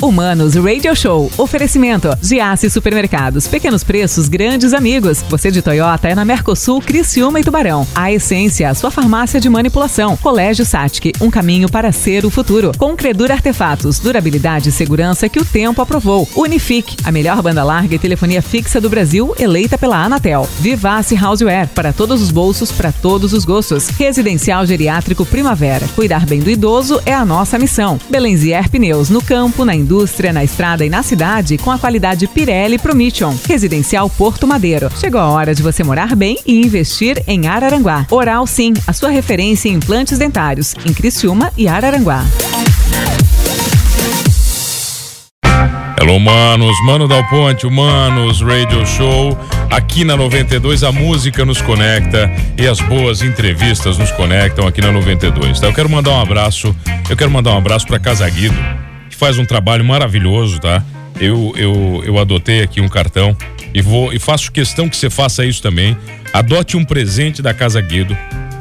Humanos Radio Show. Oferecimento. Giasse Supermercados. Pequenos preços, grandes amigos. Você de Toyota é na Mercosul, Criciúma e Tubarão. A Essência, sua farmácia de manipulação. Colégio Satic, um caminho para ser o futuro. Com Credura Artefatos, durabilidade e segurança que o tempo aprovou. Unifique, a melhor banda larga e telefonia fixa do Brasil, eleita pela Anatel. Vivace Houseware, para todos os bolsos, para todos os gostos. Residencial Geriátrico Primavera. Cuidar bem do idoso é a nossa missão. Belenzier Pneus, no campo, na indústria, na estrada e na cidade, com a qualidade Pirelli Promission. Residencial Porto Madeiro. Chegou a hora de você morar bem e investir em Araranguá. Oral Sim, a sua referência em implantes dentários, em Criciúma e Araranguá. Hello, manos, Mano Dal Ponte, Humanos Radio Show. Aqui na 92 a música nos conecta e as boas entrevistas nos conectam aqui na 92. Tá? Eu quero mandar um abraço, eu quero mandar um abraço para Casa Guido, que faz um trabalho maravilhoso, tá? Eu, eu, eu adotei aqui um cartão e vou e faço questão que você faça isso também. Adote um presente da Casa Guido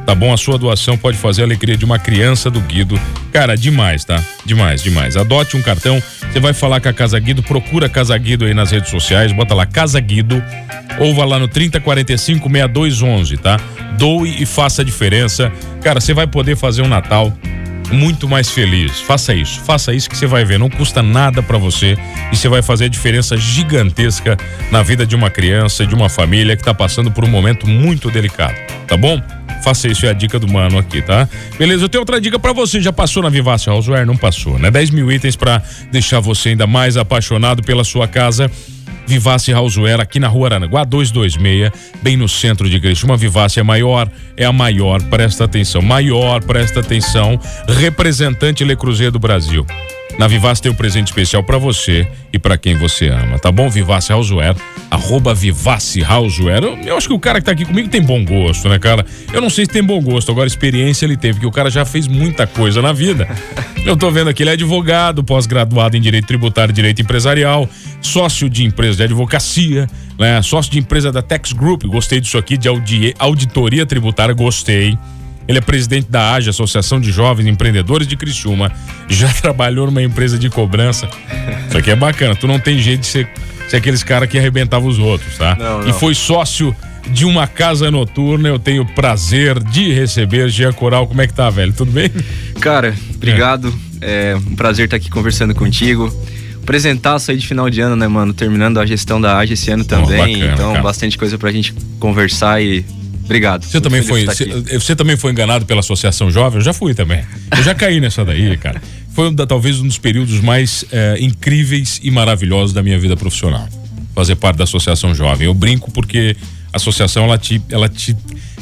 tá bom? A sua doação pode fazer a alegria de uma criança do Guido. Cara, demais, tá? Demais, demais. Adote um cartão, você vai falar com a Casa Guido, procura a Casa Guido aí nas redes sociais, bota lá Casa Guido ou vá lá no 3045 6211, tá? Doe e faça a diferença. Cara, você vai poder fazer um Natal muito mais feliz. Faça isso, faça isso que você vai ver. Não custa nada para você e você vai fazer a diferença gigantesca na vida de uma criança, de uma família que tá passando por um momento muito delicado, tá bom? Faça isso, é a dica do mano aqui, tá? Beleza, eu tenho outra dica para você. Já passou na Vivace Houseware? Não passou, né? 10 mil itens para deixar você ainda mais apaixonado pela sua casa. Vivace Houseware aqui na rua Aranaguá 226, bem no centro de Cristo. Uma Vivace é maior, é a maior, presta atenção, maior, presta atenção, representante Le Cruzeiro do Brasil. Na Vivace tem um presente especial para você e para quem você ama, tá bom? Vivace Houseware, arroba Vivace Houseware. Eu, eu, acho que o cara que tá aqui comigo tem bom gosto, né, cara? Eu não sei se tem bom gosto, agora experiência ele teve, porque o cara já fez muita coisa na vida. Eu tô vendo aqui, ele é advogado, pós-graduado em Direito Tributário e Direito Empresarial, sócio de empresa de advocacia, né? Sócio de empresa da Tex Group, gostei disso aqui, de auditoria tributária, gostei. Ele é presidente da AGE, Associação de Jovens Empreendedores de Criciúma. Já trabalhou numa empresa de cobrança. Isso aqui é bacana. Tu não tem jeito de ser, ser aqueles caras que arrebentavam os outros, tá? Não, não. E foi sócio de uma casa noturna. Eu tenho o prazer de receber Gia Coral. Como é que tá, velho? Tudo bem? Cara, obrigado. É, um prazer estar aqui conversando contigo. Apresentaço aí de final de ano, né, mano? Terminando a gestão da AGE esse ano também. bacana, então, cara. bastante coisa pra gente conversar e Obrigado. Você também, foi, você, aqui. você também foi enganado pela Associação Jovem? Eu já fui também. Eu já caí nessa daí, cara. Foi um da- talvez um dos períodos mais eh, incríveis e maravilhosos da minha vida profissional. Fazer parte da Associação Jovem. Eu brinco porque associação ela te, ela te,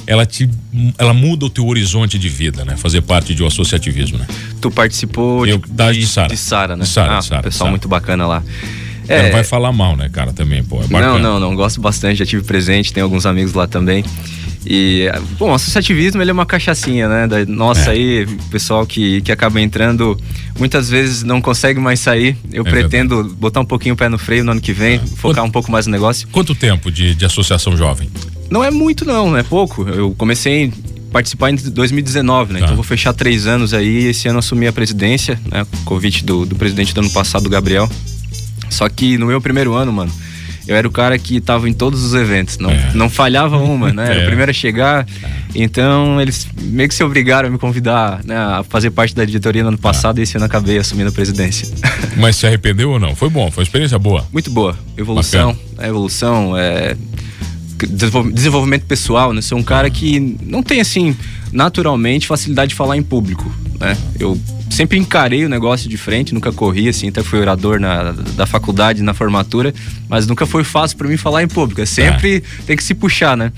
ela te, ela muda o teu horizonte de vida, né? Fazer parte um associativismo, né? Tu participou Eu- de, da- de Sara. de Sara, né? De Sara, ah, de Sara, pessoal Sara. muito bacana lá. Ela vai falar mal, né, cara? Também, pô. É. Não, não, não. Gosto bastante. Já tive presente, tenho alguns amigos lá também. E, bom, o associativismo ele é uma cachaçinha, né? Da nossa É. aí, pessoal que, que acaba entrando, muitas vezes não consegue mais sair. Eu É pretendo botar um pouquinho o pé no freio no ano que vem, focar um pouco mais no negócio. Quanto tempo de, de associação jovem? Não é muito, não, é pouco. Eu comecei a participar em 2019, né? Tá. Então vou fechar três anos aí. Esse ano assumi a presidência, né? Convite do, do presidente do ano passado, Gabriel. Só que no meu primeiro ano, mano, eu era o cara que tava em todos os eventos. Não, É. não falhava uma, né? Era É. o primeiro a chegar. Então eles meio que se obrigaram a me convidar né, a fazer parte da diretoria no ano passado e esse ano acabei assumindo a presidência. Mas se arrependeu ou não? Foi bom, foi uma experiência boa. Muito boa. Evolução, é, evolução, é, desenvol- desenvolvimento pessoal, né? Sou um cara que não tem, assim, naturalmente facilidade de falar em público, né? Eu sempre encarei o negócio de frente, nunca corri, assim, até fui orador na, da faculdade, na formatura, mas nunca foi fácil para mim falar em público. É sempre tem que se puxar, né?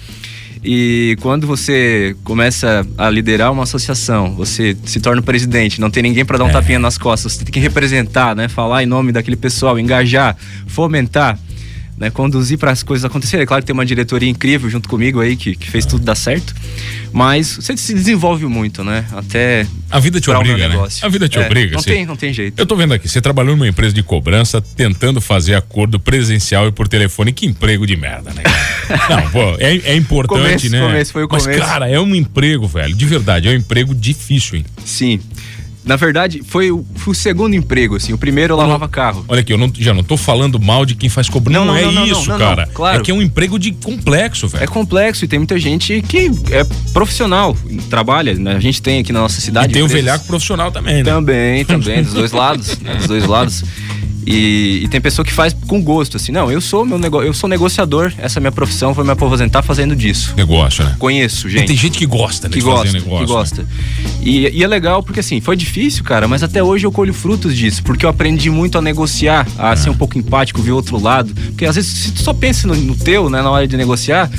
E quando você começa a liderar uma associação, você se torna o presidente, não tem ninguém para dar um tapinha nas costas, você tem que representar, né? Falar em nome daquele pessoal, engajar, fomentar, né? Conduzir para as coisas acontecerem. É claro que tem uma diretoria incrível junto comigo aí que, que fez tudo dar certo, mas você se desenvolve muito, né? Até A vida te obriga, né? A vida te É, obriga. Não você- tem, não tem jeito. Eu tô vendo aqui, você trabalhou numa empresa de cobrança tentando fazer acordo presencial e por telefone. Que emprego de merda, né? Não, pô, é, é importante, Começo, né? começo, foi o Mas, começo. cara, é um emprego, velho. De verdade, é um emprego difícil, hein? Sim. Na verdade, foi o, foi o segundo emprego, assim. O primeiro eu lavava carro. Olha aqui, eu não, já não tô falando mal de quem faz cobrança. Não, não, não, é não, isso, cara. claro. É que é um emprego de complexo, velho. É complexo e tem muita gente que é profissional, trabalha, né? A gente tem aqui na nossa cidade. E tem o velhaco profissional também, né? Também, também, dos dois lados. Né? Dos dois lados. E, e, tem pessoa que faz com gosto, assim, não, eu sou meu negócio, eu sou negociador, essa é minha profissão, vou me aposentar fazendo disso. Negócio, né? Conheço, gente. E tem gente que gosta, né? Que gosta, negócio, que gosta. Né? E, e, é legal porque assim, foi difícil, cara, mas até hoje eu colho frutos disso, porque eu aprendi muito a negociar, a ser um pouco empático, ver o outro lado. Porque às vezes se tu só pensa no, no teu, né, na hora de negociar,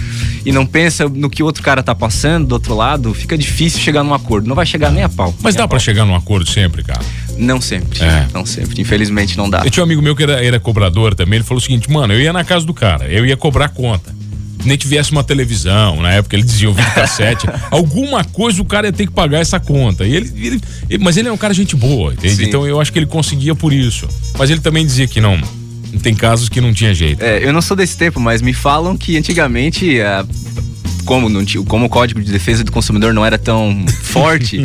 e não pensa no que o outro cara tá passando do outro lado, fica difícil chegar num acordo. Não vai chegar nem a pau. Mas dá para chegar num acordo sempre, cara. Não sempre. É. Não sempre. Infelizmente não dá. Eu tinha um amigo meu que era, era cobrador também. Ele falou o seguinte, mano, eu ia na casa do cara, eu ia cobrar conta nem tivesse uma televisão, na época ele dizia o cassete, alguma coisa o cara ia ter que pagar essa conta. E ele, ele, ele mas ele é um cara gente boa. Então eu acho que ele conseguia por isso. Mas ele também dizia que não, tem casos que não tinha jeito. É, eu não sou desse tempo, mas me falam que antigamente a como, não tinha, como o código de defesa do consumidor não era tão forte,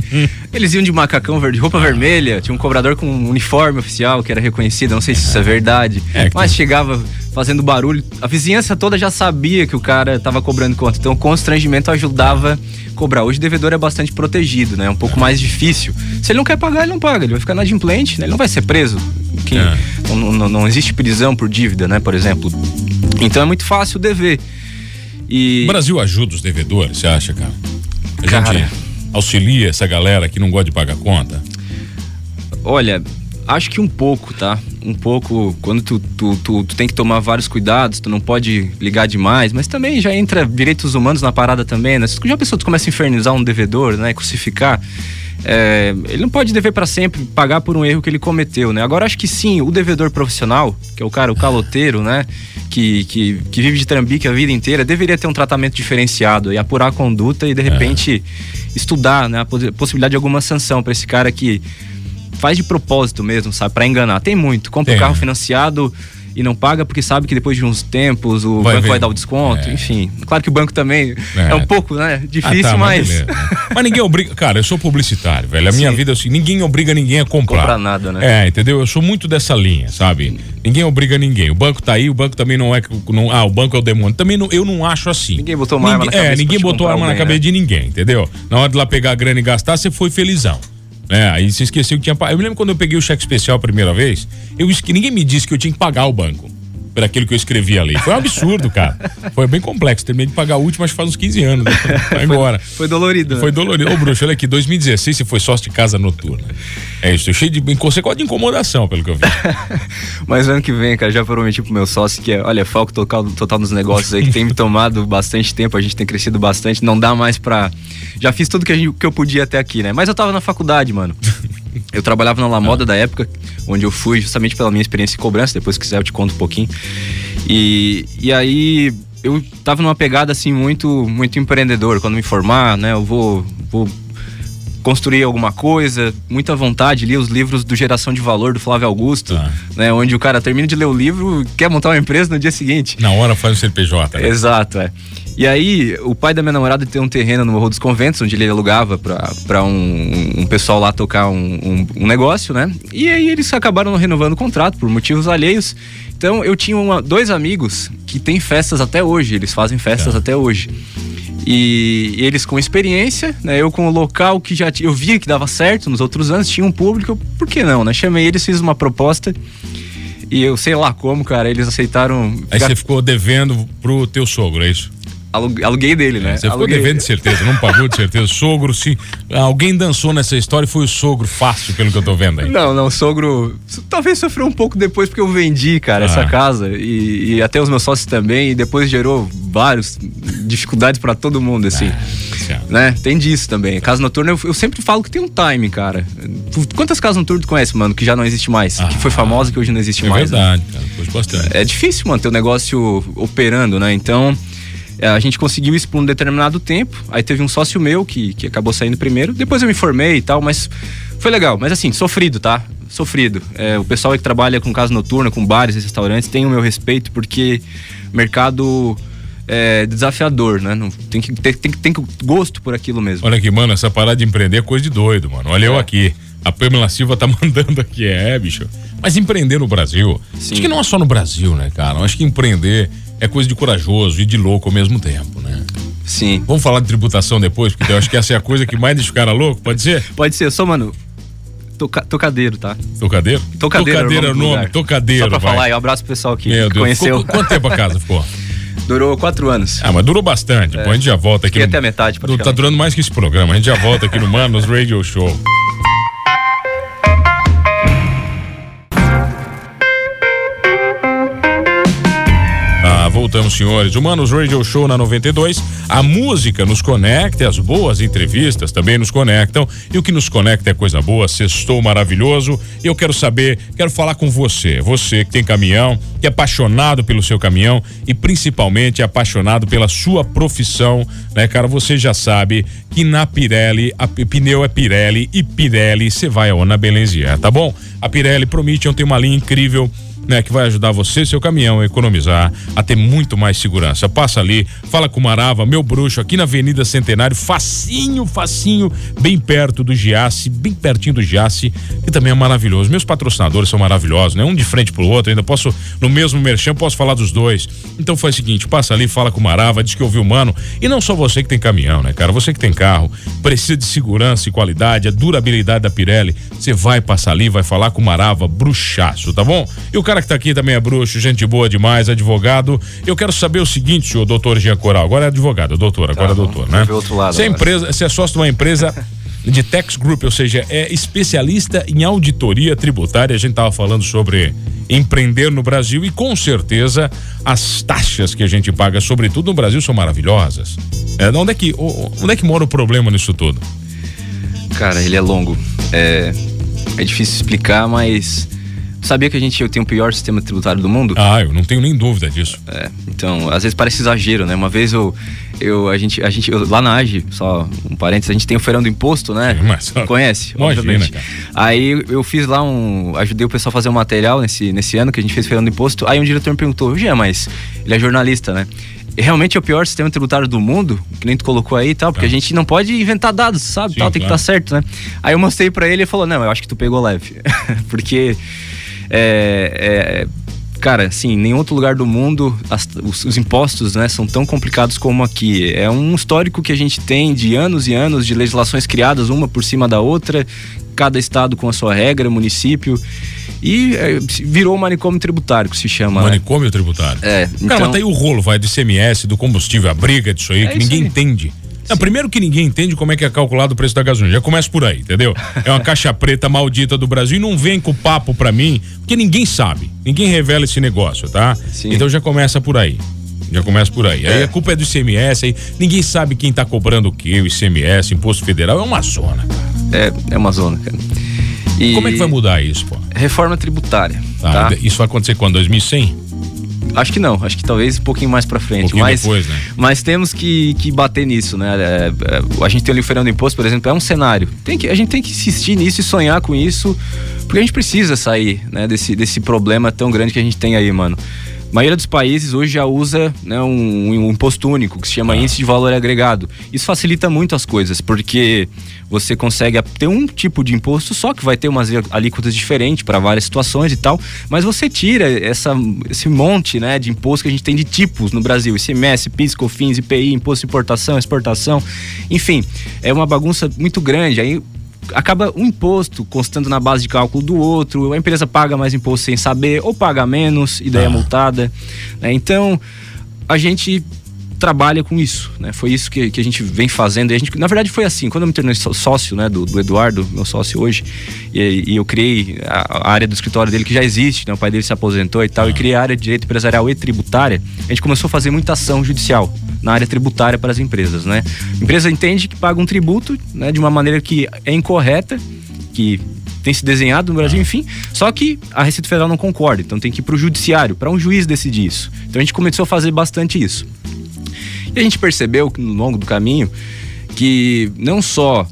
eles iam de macacão verde, roupa vermelha, tinha um cobrador com um uniforme oficial que era reconhecido, não sei se isso é verdade, é mas chegava fazendo barulho. A vizinhança toda já sabia que o cara estava cobrando conta, então o constrangimento ajudava a cobrar. Hoje o devedor é bastante protegido, né? É um pouco mais difícil. Se ele não quer pagar, ele não paga, ele vai ficar inadimplente, né? ele não vai ser preso. Que, é. não, não, não existe prisão por dívida, né? Por exemplo. Então é muito fácil dever. E... O Brasil ajuda os devedores, você acha, cara? A cara... gente auxilia essa galera que não gosta de pagar conta? Olha, acho que um pouco, tá? Um pouco, quando tu, tu, tu, tu, tem que tomar vários cuidados, tu não pode ligar demais, mas também já entra direitos humanos na parada também, né? Já pensou, tu começa a infernizar um devedor, né? Crucificar. É, ele não pode dever para sempre pagar por um erro que ele cometeu, né? Agora acho que sim, o devedor profissional, que é o cara, o caloteiro, né? Que, que, que vive de trambique a vida inteira, deveria ter um tratamento diferenciado e apurar a conduta e de repente é. estudar, né? A possibilidade de alguma sanção para esse cara que faz de propósito mesmo, sabe? Para enganar. Tem muito. Compra o um carro financiado e não paga porque sabe que depois de uns tempos o vai banco ver. vai dar o desconto, é. enfim. Claro que o banco também é, é um pouco, né? Difícil, ah, tá, mas. Mas, né? mas, ninguém obriga. Cara, eu sou publicitário, velho. A minha Sim. vida é assim: ninguém obriga ninguém a comprar. Comprar nada, né? É, entendeu? Eu sou muito dessa linha, sabe? Ninguém obriga ninguém. O banco tá aí, o banco também não é. Não, ah, o banco é o demônio. Também não, eu não acho assim. Ninguém botou uma ninguém, arma na cabeça. É, ninguém botou arma na cabeça né? de ninguém, entendeu? Na hora de lá pegar a grana e gastar, você foi felizão. É, aí você esqueceu que tinha. Eu me lembro quando eu peguei o cheque especial a primeira vez, eu ninguém me disse que eu tinha que pagar o banco por aquilo que eu escrevi ali. Foi um absurdo, cara. Foi bem complexo. Terminei de pagar o último, acho que faz uns 15 anos. Né? Vai embora. Foi, foi dolorido. Né? Foi dolorido. Ô, bruxo, olha aqui, 2016 você foi sócio de casa noturna. É isso, cheio de. Você gosta de incomodação, pelo que eu vi. Mas ano que vem, cara, já prometi pro meu sócio que é, olha, foco total, total nos negócios aí, que tem me tomado bastante tempo, a gente tem crescido bastante, não dá mais pra. Já fiz tudo que, a gente, que eu podia até aqui, né? Mas eu tava na faculdade, mano. Eu trabalhava na La Moda da época, onde eu fui justamente pela minha experiência em cobrança, depois se quiser eu te conto um pouquinho. E, e aí eu tava numa pegada assim muito muito empreendedor, quando me formar, né, eu vou vou construir alguma coisa, muita vontade, li os livros do Geração de Valor do Flávio Augusto, ah. né, onde o cara termina de ler o livro, quer montar uma empresa no dia seguinte. Na hora faz o CNPJ. Né? Exato, é. E aí, o pai da minha namorada tem um terreno no Morro dos Conventos, onde ele alugava para um, um pessoal lá tocar um, um, um, negócio, né? E aí eles acabaram renovando o contrato por motivos alheios. Então eu tinha uma, dois amigos que têm festas até hoje, eles fazem festas é. até hoje. E, eles com experiência, né? Eu com o local que já eu via que dava certo nos outros anos, tinha um público, por que não, né? Chamei eles, fiz uma proposta. E eu sei lá como, cara, eles aceitaram. Aí você ficou devendo pro teu sogro, é isso? Aluguei dele, né? Você ficou devendo de certeza, não pagou de certeza. Sogro, se alguém dançou nessa história, foi o sogro fácil, pelo que eu tô vendo aí. Não, não, o sogro talvez sofreu um pouco depois porque eu vendi, cara, ah. essa casa e, e, até os meus sócios também e depois gerou várias dificuldades para todo mundo, assim. Ah, né? Tem disso também. Casa noturna, eu, eu, sempre falo que tem um time, cara. Quantas casas noturnas tu conhece, mano, que já não existe mais? Ah, que foi famosa que hoje não existe é mais? É verdade, né? cara. bastante. É difícil manter o negócio operando, né? Então, é, a gente conseguiu isso por um determinado tempo. Aí teve um sócio meu que, que acabou saindo primeiro. Depois eu me formei e tal, mas foi legal. Mas assim, sofrido, tá? Sofrido. É, o pessoal que trabalha com casa noturna, com bares e restaurantes, tem o meu respeito, porque mercado é desafiador, né? Não, tem, que ter tem, tem gosto por aquilo mesmo. Olha aqui, mano, essa parada de empreender é coisa de doido, mano. Olha é. eu aqui A Pamela Silva tá mandando aqui, é, bicho. Mas empreender no Brasil, Sim. acho que não é só no Brasil, né, cara? Acho que empreender é coisa de corajoso e de louco ao mesmo tempo, né? Sim. Vamos falar de tributação depois, porque eu acho que essa é a coisa que mais deixa o cara louco, pode ser? Pode ser, só, mano, Toca, tocadeiro, tá? Tocadeiro? Tocadeiro, tocadeiro é o nome, nome tocadeiro. Só pra vai. falar, e um abraço pro pessoal aqui Meu Deus. conheceu. Ficou, quanto tempo a casa ficou? Durou quatro anos. Ah, mas durou bastante. É. Pô, a gente já volta aqui. Fiquei no... até a metade, Tá durando mais que esse programa. A gente já volta aqui no Manos Radio Show. Voltamos, senhores. Humanos Radio Show na 92. A música nos conecta, as boas entrevistas também nos conectam. E o que nos conecta é coisa boa, sextou maravilhoso. E eu quero saber, quero falar com você. Você que tem caminhão, que é apaixonado pelo seu caminhão e principalmente é apaixonado pela sua profissão, né, cara? Você já sabe que na Pirelli, a pneu é Pirelli e Pirelli você vai aonde na Belenzier, tá bom? A Pirelli promete, tem uma linha incrível né, que vai ajudar você e seu caminhão a economizar, a ter muito mais segurança. Passa ali, fala com o Marava, meu bruxo, aqui na Avenida Centenário, facinho, facinho, bem perto do Giasse, bem pertinho do Giasse, que também é maravilhoso. Meus patrocinadores são maravilhosos, né? Um de frente pro outro, ainda posso, no mesmo merchan, posso falar dos dois. Então faz o seguinte, passa ali, fala com o Marava, diz que ouviu o mano, e não só você que tem caminhão, né, cara? Você que tem carro, precisa de segurança e qualidade, a durabilidade da Pirelli, você vai passar ali, vai falar com o Marava, bruxaço, tá bom? E o cara que tá aqui também é bruxo, gente boa demais, advogado. Eu quero saber o seguinte, senhor doutor Jean Coral. Agora é advogado, doutor, agora é tá, é doutor, né? Outro lado você é empresa, é sócio de uma empresa de Tax Group, ou seja, é especialista em auditoria tributária. A gente tava falando sobre empreender no Brasil e com certeza as taxas que a gente paga, sobretudo no Brasil, são maravilhosas. É, onde é que onde é que mora o problema nisso tudo? Cara, ele é longo. É, é difícil explicar, mas Sabia que a gente tem o pior sistema tributário do mundo? Ah, eu não tenho nem dúvida disso. É, então, às vezes parece exagero, né? Uma vez eu, eu a gente, a gente eu, lá na AGE, só um parênteses, a gente tem o feirão do imposto, né? Mas, Conhece? Imagina, cara. Aí eu fiz lá um, ajudei o pessoal a fazer um material nesse, nesse ano que a gente fez feirão do imposto. Aí um diretor me perguntou, Jean, mas ele é jornalista, né? realmente é o pior sistema tributário do mundo, que nem tu colocou aí e tal, porque é. a gente não pode inventar dados, sabe? Sim, tal, tem claro. que estar certo, né? Aí eu mostrei para ele e falou: Não, eu acho que tu pegou leve. porque é, é, cara, assim, nenhum outro lugar do mundo as, os, os, impostos, né, são tão complicados como aqui. É um histórico que a gente tem de anos e anos de legislações criadas uma por cima da outra, cada estado com a sua regra, município. E é, virou manicômio tributário, que se chama. Né? Manicômio né? tributário. É. Então... Cara, mas tá aí o rolo, vai, do ICMS, do combustível, a briga disso aí, é que ninguém aí. entende. Não, primeiro que ninguém entende como é que é calculado o preço da gasolina. Já começa por aí, entendeu? É uma caixa preta maldita do Brasil e não vem com papo pra mim, porque ninguém sabe. Ninguém revela esse negócio, tá? Sim. Então já começa por aí. Já começa por aí. É. Aí a culpa é do ICMS, aí ninguém sabe quem tá cobrando o quê, o ICMS, Imposto Federal. É uma zona, cara. É, é uma zona, cara. E... Como é que vai mudar isso, pô? Reforma tributária. Tá, tá? Isso vai acontecer quando? 2100? Acho que não, acho que talvez um pouquinho mais para frente. Um mas, depois, né? mas temos que, que bater nisso, né? É, é, a gente tem o Fernando Imposto, por exemplo, é um cenário. Tem que, a gente tem que insistir nisso e sonhar com isso, porque a gente precisa sair né, desse, desse problema tão grande que a gente tem aí, mano. A maioria dos países hoje já usa né, um, um, imposto único, que se chama ah. índice de valor agregado. Isso facilita muito as coisas, porque você consegue ter um tipo de imposto só, que vai ter umas alíquotas diferentes para várias situações e tal, mas você tira essa, esse monte né, de imposto que a gente tem de tipos no Brasil: ICMS, PIS, COFINS, IPI, imposto de importação, exportação, enfim, é uma bagunça muito grande. Aí acaba um imposto constando na base de cálculo do outro, a empresa paga mais imposto sem saber, ou paga menos e daí é multada. Né? Então, a gente trabalha com isso, né? Foi isso que, que a gente vem fazendo. E a gente, na verdade, foi assim. Quando eu me tornei sócio, né, do, do Eduardo, meu sócio hoje, e, e eu criei a, a, área do escritório dele que já existe, né? O pai dele se aposentou e tal, e criei a área de direito empresarial e tributária. A gente começou a fazer muita ação judicial na área tributária para as empresas, né? A empresa entende que paga um tributo, né, de uma maneira que é incorreta, que tem se desenhado no Brasil, enfim. Só que a Receita Federal não concorda, então tem que ir para o judiciário, para um juiz decidir isso. Então a gente começou a fazer bastante isso. E a gente percebeu que no longo do caminho que não só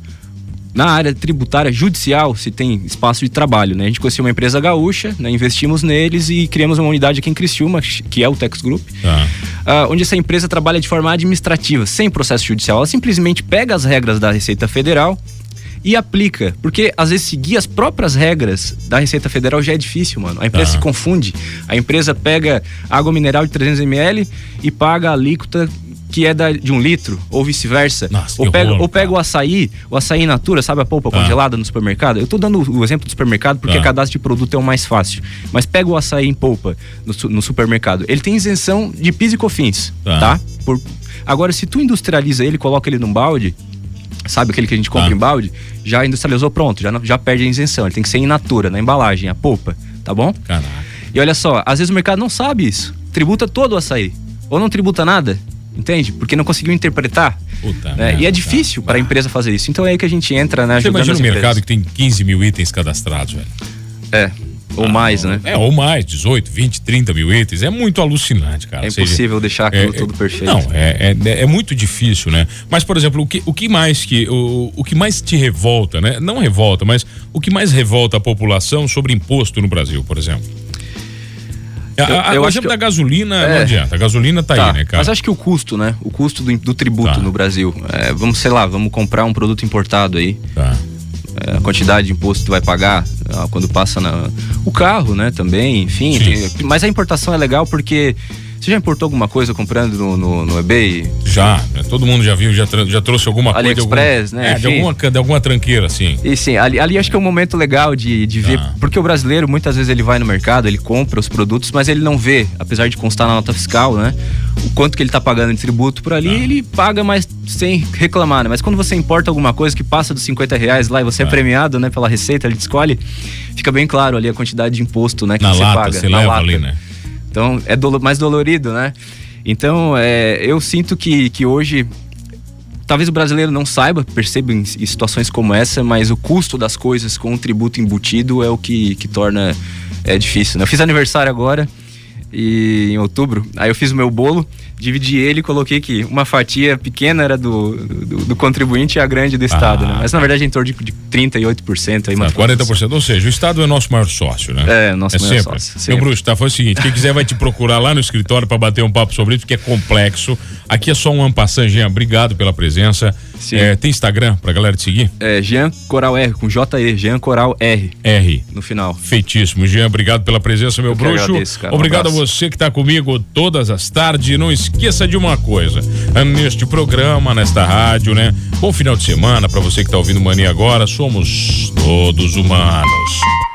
na área tributária judicial se tem espaço de trabalho, né? A gente conheceu uma empresa gaúcha, né? investimos neles e criamos uma unidade aqui em Criciúma, que é o Tex Group, ah. uh, onde essa empresa trabalha de forma administrativa, sem processo judicial. Ela simplesmente pega as regras da Receita Federal e aplica. Porque às vezes seguir as próprias regras da Receita Federal já é difícil, mano. A empresa Tá. se confunde. A empresa pega água mineral de 300 ml e paga a alíquota que é da, de um litro, ou vice-versa. Ou horror, ou cara. o açaí, o açaí natura, sabe a polpa Tá. congelada no supermercado? Eu tô dando o exemplo do supermercado porque Tá. cadastro de produto é o mais fácil. Mas pega o açaí em polpa no, no supermercado. Ele tem isenção de PIS e COFINS, Tá. tá? Por- Agora, se tu industrializa ele, coloca ele num balde, sabe aquele que a gente compra em balde, já industrializou, pronto, já, já perde a isenção. Ele tem que ser in natura, na embalagem, a polpa, tá bom? Caraca. E olha só, às vezes o mercado não sabe isso. Tributa todo o açaí. Ou não tributa nada. Entende? Porque não conseguiu interpretar. Puta né? E é difícil para a empresa fazer isso. Então é aí que a gente entra, né? Você imagina um mercado empresas. que tem 15 mil itens cadastrados, velho. É. Ou mais, né? É, ou mais, 18, 20, 30 mil itens. É muito alucinante, cara. É seja, impossível deixar aquilo é- tudo perfeito. Não, é, é, é muito difícil, né? Mas, por exemplo, o que, o que mais que. O, o que mais te revolta, né? Não revolta, mas o que mais revolta a população sobre imposto no Brasil, por exemplo? Eu- a- eu o exemplo que- da gasolina não É. adianta. A gasolina tá, aí, né, cara? Mas acho que o custo, né? O custo do, do tributo Tá. no Brasil. é, vamos, sei lá, vamos comprar um produto importado aí. Tá. é, a quantidade de imposto que tu vai pagar ah, quando passa na, o carro, né? Também, enfim. Tem- mas a importação é legal porque você já importou alguma coisa comprando no, no, no eBay? Já, né? todo mundo já viu, já, já trouxe alguma coisa. de algum- AliExpress, né? É, de alguma, de alguma tranqueira, assim. E sim, ali, ali acho que é um momento legal de, de ver, Tá. porque o brasileiro muitas vezes ele vai no mercado, ele compra os produtos, mas ele não vê, apesar de constar na nota fiscal, né? O quanto que ele tá pagando de tributo por ali, Tá. ele paga, mas sem reclamar, né? Mas quando você importa alguma coisa que passa dos 50 reais lá e você é, Tá. premiado, né, pela receita, ele te escolhe, fica bem claro ali a quantidade de imposto, né, que Na você lata, paga. você na leva lata. ali, né? Então é dolo- mais dolorido, né? Então é, eu sinto que, que hoje talvez o brasileiro não saiba, perceba em situações como essa, mas o custo das coisas com o tributo embutido é o que, que torna é difícil. Né? Eu fiz aniversário agora e em outubro, aí eu fiz o meu bolo, dividi ele e coloquei que uma fatia pequena era do, do, do contribuinte e a grande do Estado, Ah. né? Mas na verdade é em torno de, de 38% aí, Tá, uma 40%. Ou seja, o Estado é nosso maior sócio, né? É, nosso maior sempre. sócio, Meu sempre. bruxo, tá? Foi o seguinte: quem quiser vai te procurar lá no escritório para bater um papo sobre isso, porque é complexo. Aqui é só um ampassan, Jean. Obrigado pela presença. É, tem Instagram pra galera te seguir? Jean Coral R, com J-E, Jean Coral R R. no final. Feitíssimo. Jean, obrigado pela presença, meu Eu bruxo. agradeço, cara. Um Obrigado a abraço. Você que está comigo todas as tardes. Não esqueça de uma coisa: neste programa, nesta rádio, né? Bom final de semana para você que está ouvindo Mania agora. Somos todos humanos.